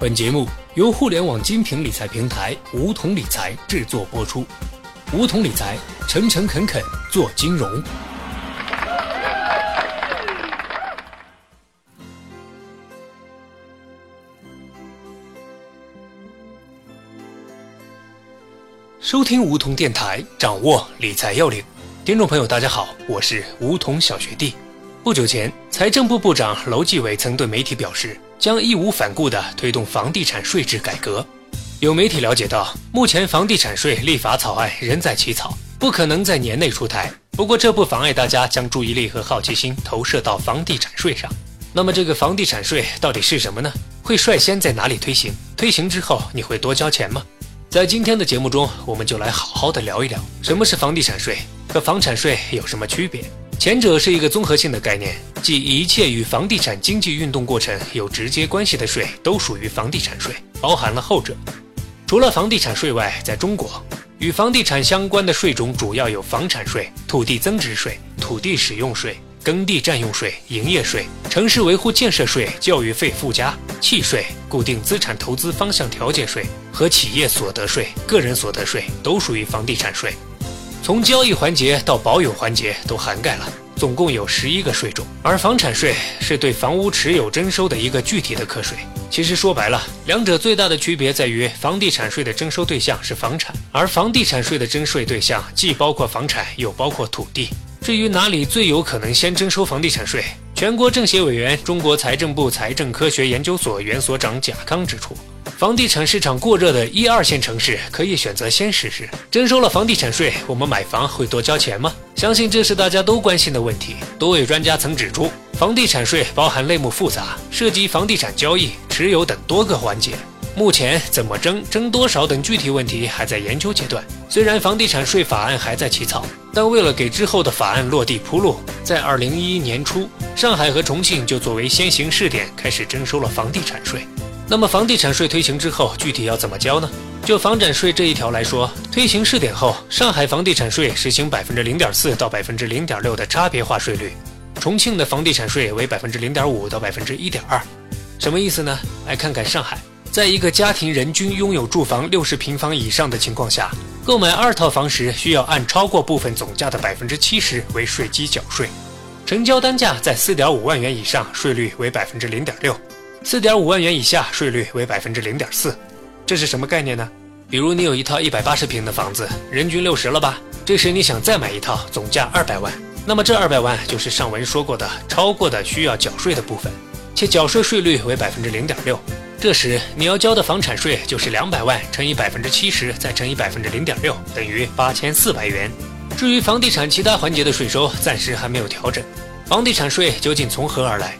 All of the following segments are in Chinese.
本节目由互联网精品理财平台梧桐理财制作播出。梧桐理财，诚诚恳恳做金融。收听梧桐电台，掌握理财要领。听众朋友，大家好，我是梧桐小学弟。不久前，财政部部长楼继伟曾对媒体表示。将义无反顾地推动房地产税制改革。有媒体了解到，目前房地产税立法草案仍在起草，不可能在年内出台。不过，这不妨碍大家将注意力和好奇心投射到房地产税上。那么，这个房地产税到底是什么呢？会率先在哪里推行？推行之后，你会多交钱吗？在今天的节目中，我们就来好好的聊一聊，什么是房地产税，和房产税有什么区别。前者是一个综合性的概念，即一切与房地产经济运动过程有直接关系的税都属于房地产税，包含了后者。除了房地产税外，在中国与房地产相关的税种主要有房产税、土地增值税、土地使用税、耕地占用税、营业税、城市维护建设税、教育费附加、契税、固定资产投资方向调节税和企业所得税、个人所得税都属于房地产税。从交易环节到保有环节都涵盖了，总共有十一个税种。而房产税是对房屋持有征收的一个具体的课税。其实说白了，两者最大的区别在于，房地产税的征收对象是房产，而房地产税的征税对象既包括房产，又包括土地。至于哪里最有可能先征收房地产税，全国政协委员、中国财政部财政科学研究所原所长贾康指出。房地产市场过热的一二线城市可以选择先实施征收了房地产税，我们买房会多交钱吗？相信这是大家都关心的问题。多位专家曾指出，房地产税包含类目复杂，涉及房地产交易、持有等多个环节。目前怎么征、征多少等具体问题还在研究阶段。虽然房地产税法案还在起草，但为了给之后的法案落地铺路，在二零一一年初，上海和重庆就作为先行试点开始征收了房地产税。那么房地产税推行之后，具体要怎么交呢？就房产税这一条来说，推行试点后，上海房地产税实行百分之零点四到百分之零点六的差别化税率，重庆的房地产税为百分之零点五到百分之一点二。什么意思呢？来看看上海，在一个家庭人均拥有住房六十平方以上的情况下，购买二套房时需要按超过部分总价的百分之七十为税基缴税，成交单价在四点五万元以上，税率为百分之零点六。四点五万元以下，税率为百分之零点四，这是什么概念呢？比如你有一套一百八十平的房子，人均六十了吧？这时你想再买一套，总价二百万，那么这二百万就是上文说过的超过的需要缴税的部分，且缴税税率为百分之零点六。这时你要交的房产税就是两百万乘以百分之七十，再乘以百分之零点六，等于八千四百元。至于房地产其他环节的税收，暂时还没有调整。房地产税究竟从何而来？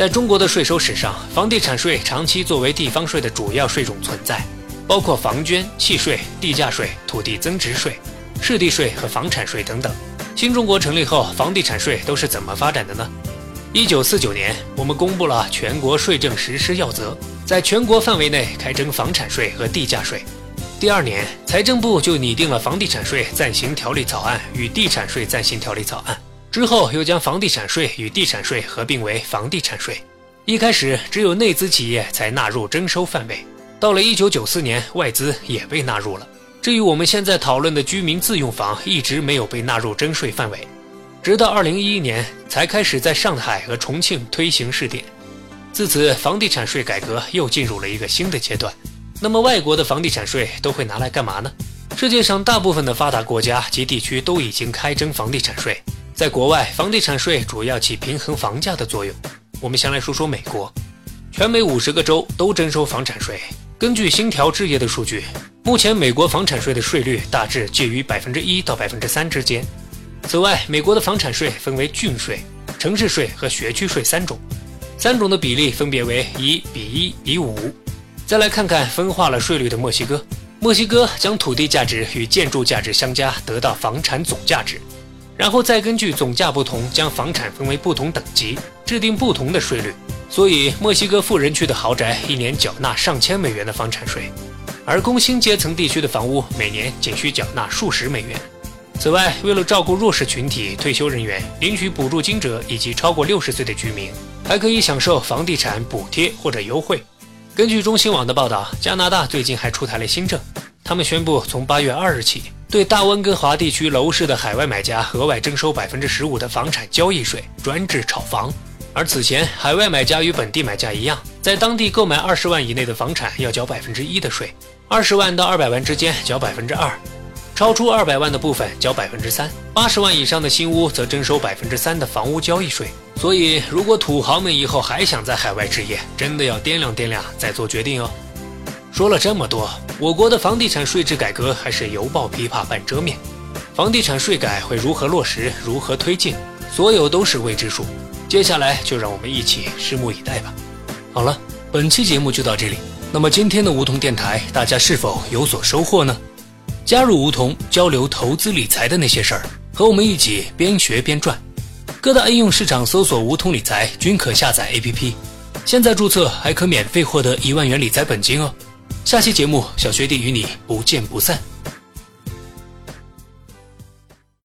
在中国的税收史上，房地产税长期作为地方税的主要税种存在，包括房捐、契税、地价税、土地增值税、市地税和房产税等等。新中国成立后，房地产税都是怎么发展的呢？一九四九年，我们公布了全国税政实施要则，在全国范围内开征房产税和地价税。第二年，财政部就拟定了房地产税暂行条例草案与地产税暂行条例草案。之后又将房地产税与地产税合并为房地产税。一开始只有内资企业才纳入征收范围，到了一九九四年，外资也被纳入了。至于我们现在讨论的居民自用房，一直没有被纳入征税范围，直到二零一一年才开始在上海和重庆推行试点。自此，房地产税改革又进入了一个新的阶段。那么，外国的房地产税都会拿来干嘛呢？世界上大部分的发达国家及地区都已经开征房地产税。在国外，房地产税主要起平衡房价的作用。我们先来说说美国，全美五十个州都征收房产税。根据新条置业的数据，目前美国房产税的税率大致介于百分之一到百分之三之间。此外，美国的房产税分为郡税、城市税和学区税三种，三种的比例分别为一比一比五。再来看看分化了税率的墨西哥，墨西哥将土地价值与建筑价值相加，得到房产总价值。然后再根据总价不同，将房产分为不同等级，制定不同的税率。所以，墨西哥富人区的豪宅一年缴纳上千美元的房产税，而工薪阶层地区的房屋每年仅需缴纳数十美元。此外，为了照顾弱势群体、退休人员、领取补助金者以及超过六十岁的居民，还可以享受房地产补贴或者优惠。根据中新网的报道，加拿大最近还出台了新政，他们宣布从八月二日起，对大温哥华地区楼市的海外买家额外征收百分之十五的房产交易税，专治炒房。而此前，海外买家与本地买家一样，在当地购买二十万以内的房产要交百分之一的税，二十万到二百万之间交百分之二。超出二百万的部分交百分之三，八十万以上的新屋则征收百分之三的房屋交易税。所以，如果土豪们以后还想在海外置业，真的要掂量掂量再做决定哦。说了这么多，我国的房地产税制改革还是犹抱琵琶半遮面。房地产税改会如何落实，如何推进，所有都是未知数。接下来就让我们一起拭目以待吧。好了，本期节目就到这里。那么今天的梧桐电台，大家是否有所收获呢？加入梧桐交流投资理财的那些事儿，和我们一起边学边赚。各大应用市场搜索“梧桐理财”均可下载 APP，现在注册还可免费获得一万元理财本金哦。下期节目，小学弟与你不见不散。